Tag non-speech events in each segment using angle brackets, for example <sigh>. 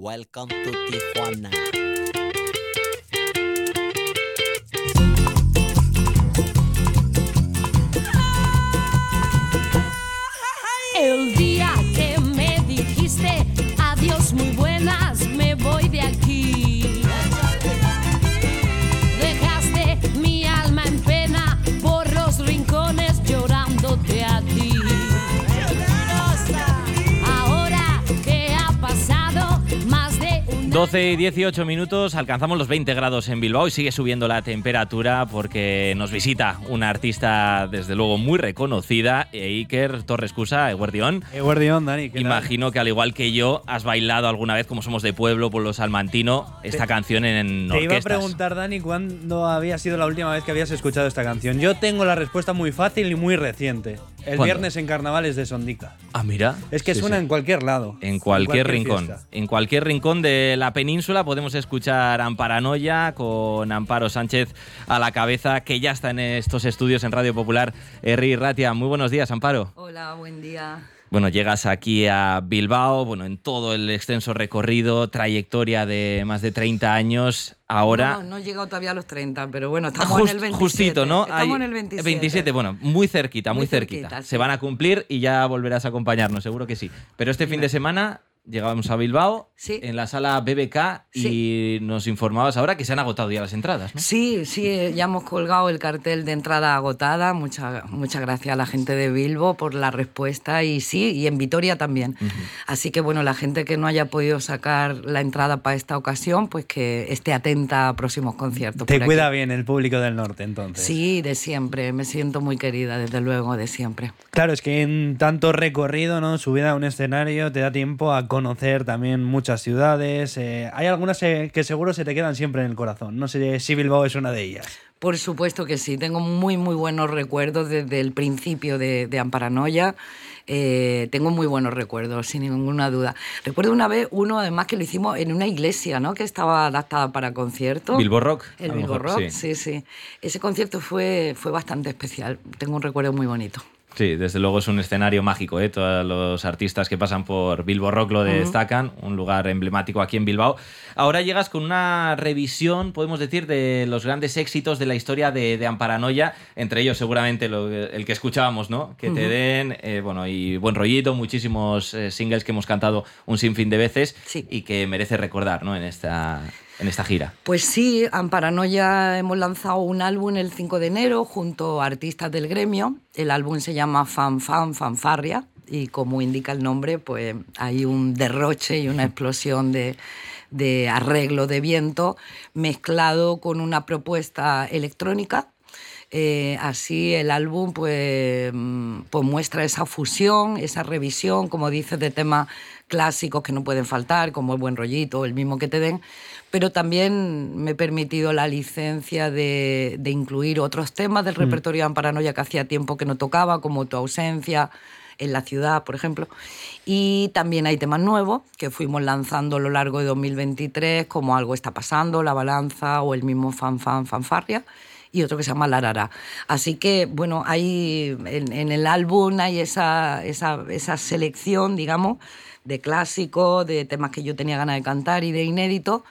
Welcome to Tijuana. 12 y 18 minutos, alcanzamos los 20 grados en Bilbao y sigue subiendo la temperatura porque nos visita una artista desde luego muy reconocida, Iker Torres Cusa, Eguardión. Eguardión, Dani. Imagino que al igual que yo has bailado alguna vez, como somos de pueblo, pueblo salmantino, esta canción en Te iba a preguntar, Dani, cuándo había sido la última vez que habías escuchado esta canción. Yo tengo la respuesta muy fácil y muy reciente. El ¿Cuándo? viernes en carnavales de Sondica. Ah, mira. Es que Sí, suena sí. en cualquier lado. En cualquier, rincón. fiesta. En cualquier rincón de la península podemos escuchar Amparanoia con Amparo Sánchez a la cabeza, que ya está en estos estudios en Radio Popular. Herri Ratia, muy buenos días, Amparo. Hola, buen día. Bueno, llegas aquí a Bilbao, bueno, en todo el extenso recorrido, trayectoria de más de 30 años. Ahora. No, no he llegado todavía a los 30, pero bueno, estamos Just- en el 27. Justito, ¿no? Estamos Hay- en el 27. bueno, muy cerquita, muy, Muy cerquita. cerquita, Se sí. van a cumplir y ya volverás a acompañarnos, seguro que sí. Pero este fin de semana llegábamos a Bilbao, Sí. en la sala BBK, y nos informabas ahora que se han agotado ya las entradas, ¿no? Sí, sí, eh, ya hemos colgado el cartel de entrada agotada. Muchas muchas gracias a la gente de Bilbo por la respuesta y sí, y en Vitoria también. Así que bueno, la gente que no haya podido sacar la entrada para esta ocasión, pues que esté atenta a próximos conciertos. Te por aquí. cuida bien el público del norte, entonces. Sí, de siempre. Me siento muy querida, desde luego, de siempre. Claro, es que en tanto recorrido, ¿no? Subida a un escenario te da tiempo a conocer también muchas ciudades. eh, hay algunas eh, que seguro se te quedan siempre en el corazón. No sé si Bilbao es una de ellas. Por supuesto que sí, tengo muy, muy buenos recuerdos desde el principio de, de Amparanoia. Eh, tengo muy buenos recuerdos, sin ninguna duda. Recuerdo una vez uno, además, que lo hicimos en una iglesia, ¿no? Que estaba adaptada para concierto. Bilbo Rock. a El Bilbo mejor, Rock, sí. sí, sí. Ese concierto fue, fue bastante especial. Tengo un recuerdo muy bonito. Sí, desde luego es un escenario mágico, ¿eh? Todos los artistas que pasan por Bilbo Rock lo destacan, un lugar emblemático aquí en Bilbao. Ahora llegas con una revisión, podemos decir, de los grandes éxitos de la historia de, de Amparanoia, entre ellos seguramente lo- el que escuchábamos, ¿no? Que te den, eh, bueno, y buen rollito, muchísimos eh, singles que hemos cantado un sinfín de veces Sí. y que merece recordar, ¿no? En esta, en esta gira. Pues sí, Amparanoia hemos lanzado un álbum el 5 de enero junto a artistas del gremio. El álbum se llama Fan Fan Fanfarria y como indica el nombre, pues hay un derroche y una explosión de, de arreglo de viento mezclado con una propuesta electrónica. Eh, así el álbum pues, pues muestra esa fusión, esa revisión, como dices, de temas clásicos que no pueden faltar, como el buen rollito, el mismo que te den, pero también me he permitido la licencia de, de incluir otros temas del repertorio de Amparanoia que hacía tiempo que no tocaba, como Tu ausencia en la ciudad, por ejemplo. Y también hay temas nuevos que fuimos lanzando a lo largo de 2023, como Algo está pasando, La balanza o el mismo Fan Fan Fanfarria y otro que se llama Larara. Así que, bueno, hay, en, en el álbum hay esa, esa, esa selección, digamos, de clásicos, de temas que yo tenía ganas de cantar y de inédito.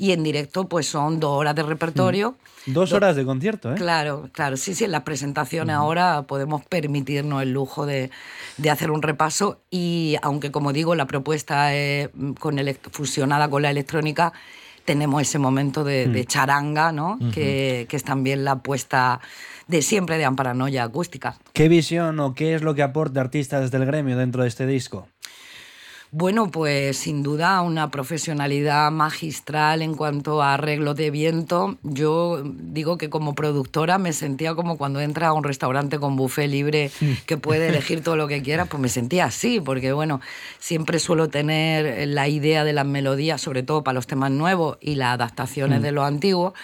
Y en directo, pues son dos horas de repertorio. Dos horas de concierto, ¿eh? Claro, claro, sí, sí, en las presentaciones ahora podemos permitirnos el lujo de, de hacer un repaso y aunque como digo la propuesta es mm, con fusionada con la electrónica, tenemos ese momento de, de charanga, ¿no? que, que es también la apuesta de siempre de Amparanoia acústica. ¿Qué visión o qué es lo que aporta artistas del gremio dentro de este disco? Bueno, pues sin duda una profesionalidad magistral en cuanto a arreglo de viento. Yo digo que como productora me sentía como cuando entras a un restaurante con buffet libre <laughs> que puede elegir todo lo que quieras, pues me sentía así, porque bueno, siempre suelo tener la idea de las melodías, sobre todo para los temas nuevos y las adaptaciones de los antiguos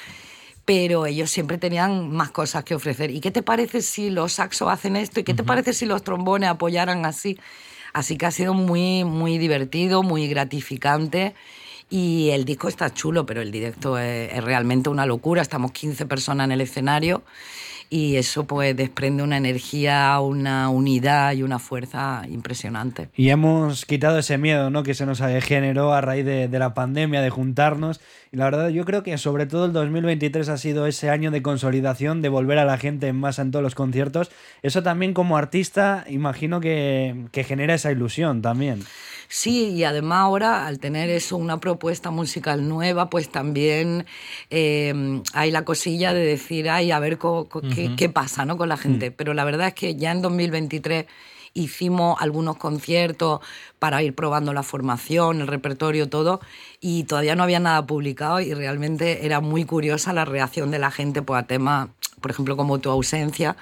pero ellos siempre tenían más cosas que ofrecer. ¿Y qué te parece si los saxos hacen esto? ¿Y qué te parece si los trombones apoyaran así? Así que ha sido muy, muy divertido, muy gratificante. Y el disco está chulo, pero el directo es, es realmente una locura. Estamos 15 personas en el escenario y eso pues desprende una energía, una unidad y una fuerza impresionante. Y hemos quitado ese miedo ¿no? que se nos generó a raíz de, de la pandemia, de juntarnos. Y la verdad yo creo que sobre todo el 2023 ha sido ese año de consolidación, de volver a la gente en masa en todos los conciertos. Eso también como artista imagino que, que genera esa ilusión también. Sí, y además ahora al tener eso, una propuesta musical nueva, pues también eh, hay la cosilla de decir, ay, a ver qué, pasa ¿no? con la gente. Mm. Pero la verdad es que ya en 2023 hicimos algunos conciertos para ir probando la formación, el repertorio, todo, y todavía no había nada publicado y realmente era muy curiosa la reacción de la gente pues, a temas por ejemplo, como Tu ausencia,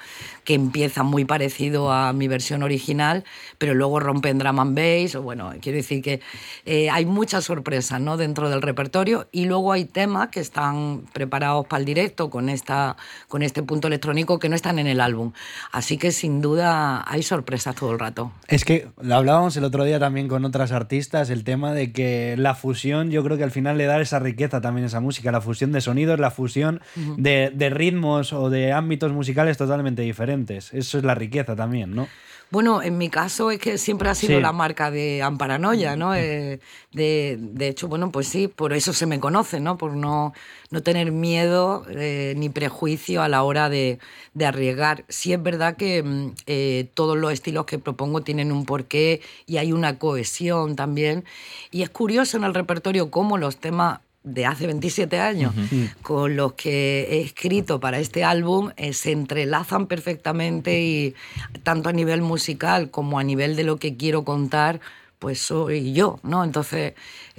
que empieza muy parecido a mi versión original, pero luego rompe en drum and bass, o bueno, quiero decir que eh, hay muchas sorpresas ¿no? dentro del repertorio y luego hay temas que están preparados para el directo con, esta, con este punto electrónico que no están en el álbum. Así que sin duda hay sorpresas todo el rato. Es que lo hablábamos el otro día también con otras artistas, el tema de que la fusión yo creo que al final le da esa riqueza también a esa música, la fusión de sonidos, la fusión de, de ritmos o de ámbitos musicales totalmente diferentes. Eso es la riqueza también, ¿no? Bueno, en mi caso es que siempre ha sido la marca de Amparanoia, ¿no? Eh, de, de, hecho, bueno, pues sí, por eso se me conoce, ¿no? Por no, no tener miedo eh, ni prejuicio a la hora de, de arriesgar. Sí es verdad que mm, eh, todos los estilos que propongo tienen un porqué y hay una cohesión también. Y es curioso en el repertorio cómo los temas de hace 27 años con los que he escrito para este álbum eh, se entrelazan perfectamente y tanto a nivel musical como a nivel de lo que quiero contar pues soy yo, ¿no? Entonces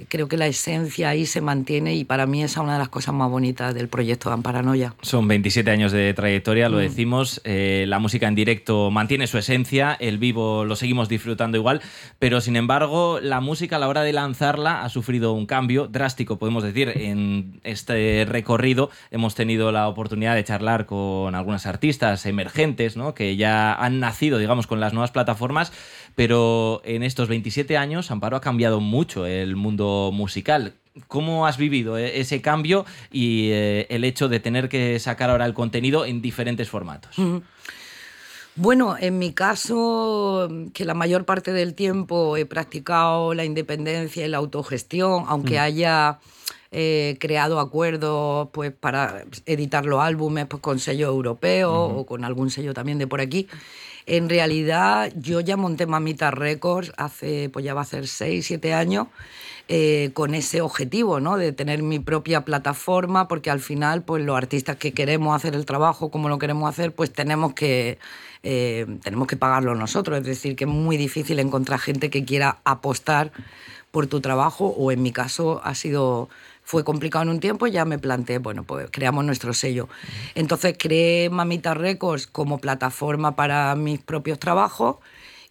creo que la esencia ahí se mantiene y para mí esa es una de las cosas más bonitas del proyecto de Amparanoia. Son 27 años de trayectoria, lo mm. decimos, eh, la música en directo mantiene su esencia, el vivo lo seguimos disfrutando igual, pero sin embargo la música a la hora de lanzarla ha sufrido un cambio drástico, podemos decir, en este recorrido hemos tenido la oportunidad de charlar con algunas artistas emergentes, ¿no? que ya han nacido, digamos, con las nuevas plataformas, pero en estos 27 años Amparo ha cambiado mucho el mundo musical. ¿Cómo has vivido eh, ese cambio y eh, el hecho de tener que sacar ahora el contenido en diferentes formatos? Bueno, en mi caso, que la mayor parte del tiempo he practicado la independencia y la autogestión, aunque haya eh, creado acuerdos pues, para editar los álbumes pues, con sello europeo o con algún sello también de por aquí. En realidad, yo ya monté Mamita Records hace, pues ya va a ser 6, 7 años. Eh, con ese objetivo, ¿no? De tener mi propia plataforma, porque al final, pues los artistas que queremos hacer el trabajo como lo queremos hacer, pues tenemos que, eh, tenemos que pagarlo nosotros. Es decir, que es muy difícil encontrar gente que quiera apostar por tu trabajo, o en mi caso ha sido fue complicado en un tiempo, ya me planteé, bueno, pues creamos nuestro sello. Entonces creé Mamita Records como plataforma para mis propios trabajos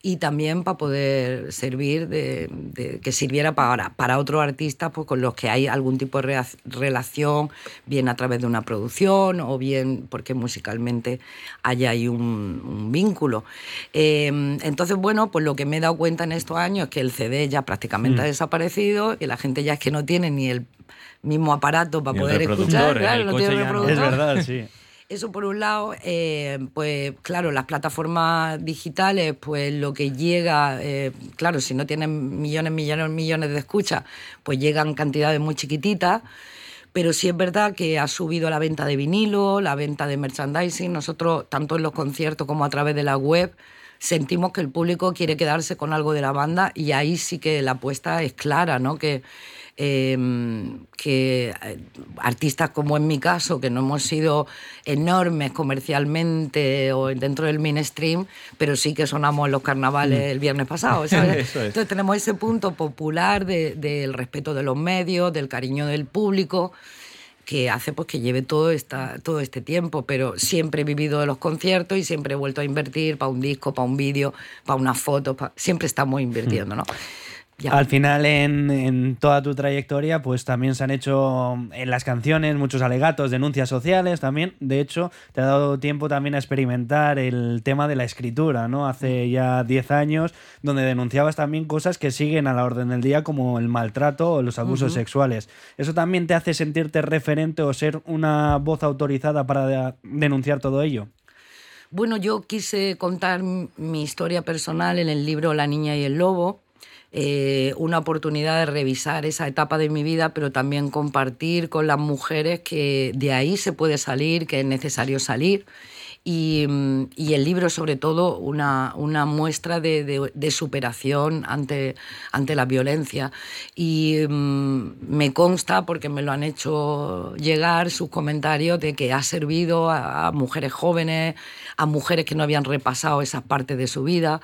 y también para poder servir de, que sirviera para, para otros artistas pues, con los que hay algún tipo de relación, bien a través de una producción o bien porque musicalmente haya ahí un, vínculo. Em, entonces, bueno, pues lo que me he dado cuenta en estos años es que el CD ya prácticamente ha mm. desaparecido, que la gente ya es que no tiene ni el mismo aparato para poder escuchar. Claro, no tiene reproductor. Es verdad, sí. Eso por un lado, eh, pues claro, las plataformas digitales, pues lo que llega, eh, claro, si no tienen millones, millones, millones de escuchas, pues llegan cantidades muy chiquititas. Pero sí es verdad que ha subido la venta de vinilo, la venta de merchandising. Nosotros, tanto en los conciertos como a través de la web, sentimos que el público quiere quedarse con algo de la banda y ahí sí que la apuesta es clara, ¿no? Que Em, que eh, artistas como en mi caso, que no hemos sido enormes comercialmente o dentro del mainstream, pero sí que sonamos en los carnavales mm. el viernes pasado. <laughs> Entonces tenemos ese punto popular del respeto de los medios, del cariño del público que hace pues que lleve todo, esta, todo este tiempo, pero siempre he vivido de los conciertos y siempre he vuelto a invertir para un disco, para un vídeo, para una foto, siempre estamos invirtiendo, ¿no? Al final, en, toda tu trayectoria, pues también se han hecho en las canciones muchos alegatos, denuncias sociales también. De hecho, te ha dado tiempo también a experimentar el tema de la escritura, ¿no? Hace ya 10 años, donde denunciabas también cosas que siguen a la orden del día, como el maltrato o los abusos sexuales. ¿Eso también te hace sentirte referente o ser una voz autorizada para denunciar todo ello? Bueno, yo quise contar mi historia personal en el libro La niña y el lobo, eh, una oportunidad de revisar esa etapa de mi vida, pero también compartir con las mujeres que de ahí se puede salir, que es necesario salir Mm, y, el libro sobre todo una, una muestra de, de, superación ante, ante la violencia. Y mm, me consta, porque me lo han hecho llegar, sus comentarios de que ha servido a, a mujeres jóvenes, a mujeres que no habían repasado esa parte de su vida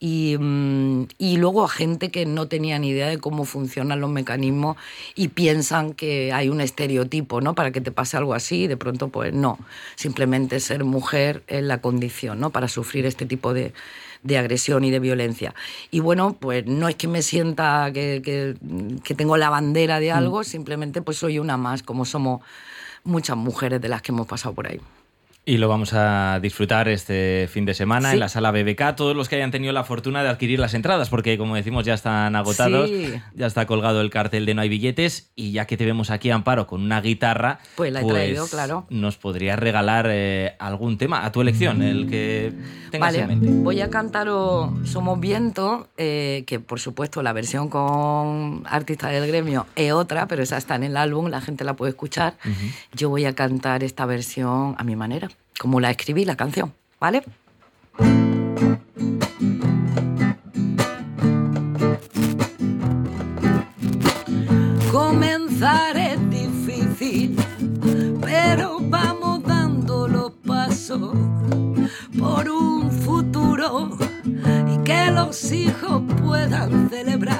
y, mm, y, luego a gente que no tenía ni idea de cómo funcionan los mecanismos y piensan que hay un estereotipo, ¿no? Para que te pase algo así y de pronto pues no, simplemente ser mujer es la condición, ¿no? Para sufrir este tipo de, de agresión y de violencia. Y bueno, pues no es que me sienta que, que, que tengo la bandera de algo, mm. simplemente pues soy una más, como somos muchas mujeres de las que hemos pasado por ahí. Y lo vamos a disfrutar este fin de semana en la sala BBK. Todos los que hayan tenido la fortuna de adquirir las entradas, porque como decimos ya están agotados, ya está colgado el cartel de no hay billetes y ya que te vemos aquí, Amparo, con una guitarra, pues, la he traído, pues claro. nos podrías regalar eh, algún tema a tu elección, el que tengas vale, en mente. Voy a cantar Somos Viento, eh, que por supuesto la versión con artista del gremio es otra, pero esa está en el álbum, la gente la puede escuchar. Yo voy a cantar esta versión a mi manera como la escribí la canción, ¿vale? Comenzar es difícil, pero vamos dando los pasos por un futuro y que los hijos puedan celebrar.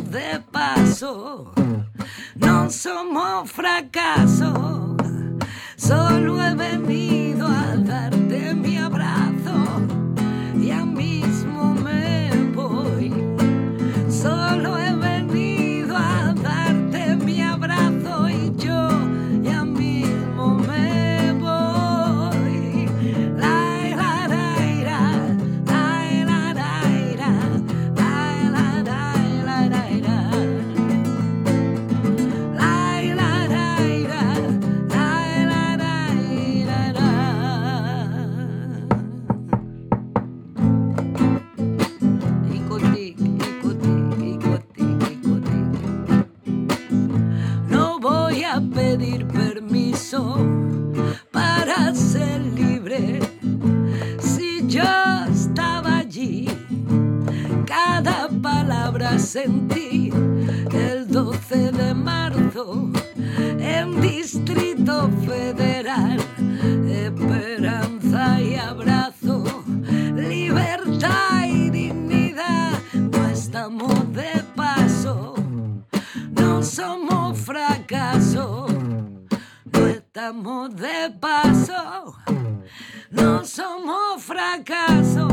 De paso, no somos fracaso, solo he venido cada palabra sentí el 12 de marzo en Distrito Federal. Esperanza y abrazo, libertad y dignidad. No estamos de paso, no somos fracaso estamos de paso, no somos fracaso,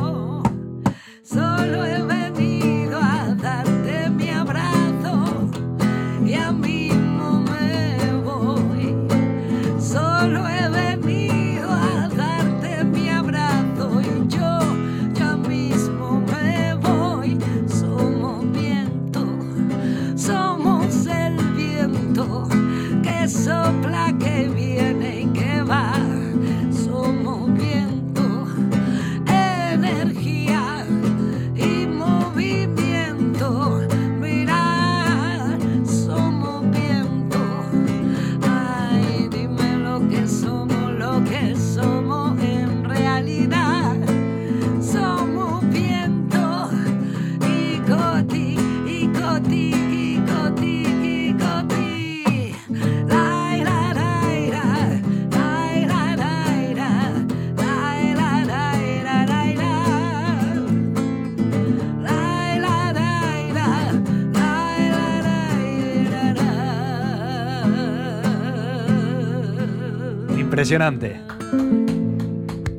Impresionante.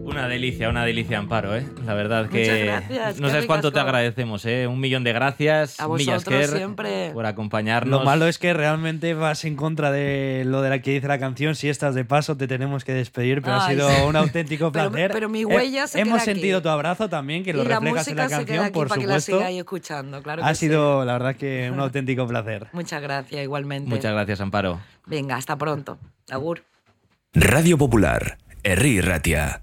Una delicia, una delicia, Amparo, ¿eh? La verdad que Muchas gracias, no sabes cuánto te agradecemos, ¿eh? Un millón de gracias, A vosotros Millasker, siempre. por acompañarnos. Lo malo es que realmente vas en contra de lo de la que dice la canción. Si estás de paso, te tenemos que despedir, pero ha sido sí. un auténtico <laughs> Pero- placer. pero mi Eh, huella se Hemos queda aquí. sentido tu abrazo también, que lo y la reflejas en la canción, por para que la supuesto. sigáis escuchando, claro ha que sí. sido, la verdad, que un <laughs> auténtico placer. Muchas gracias, igualmente. Muchas gracias, Amparo. Venga, hasta pronto. Agur. Radio Popular, Herri Ratia.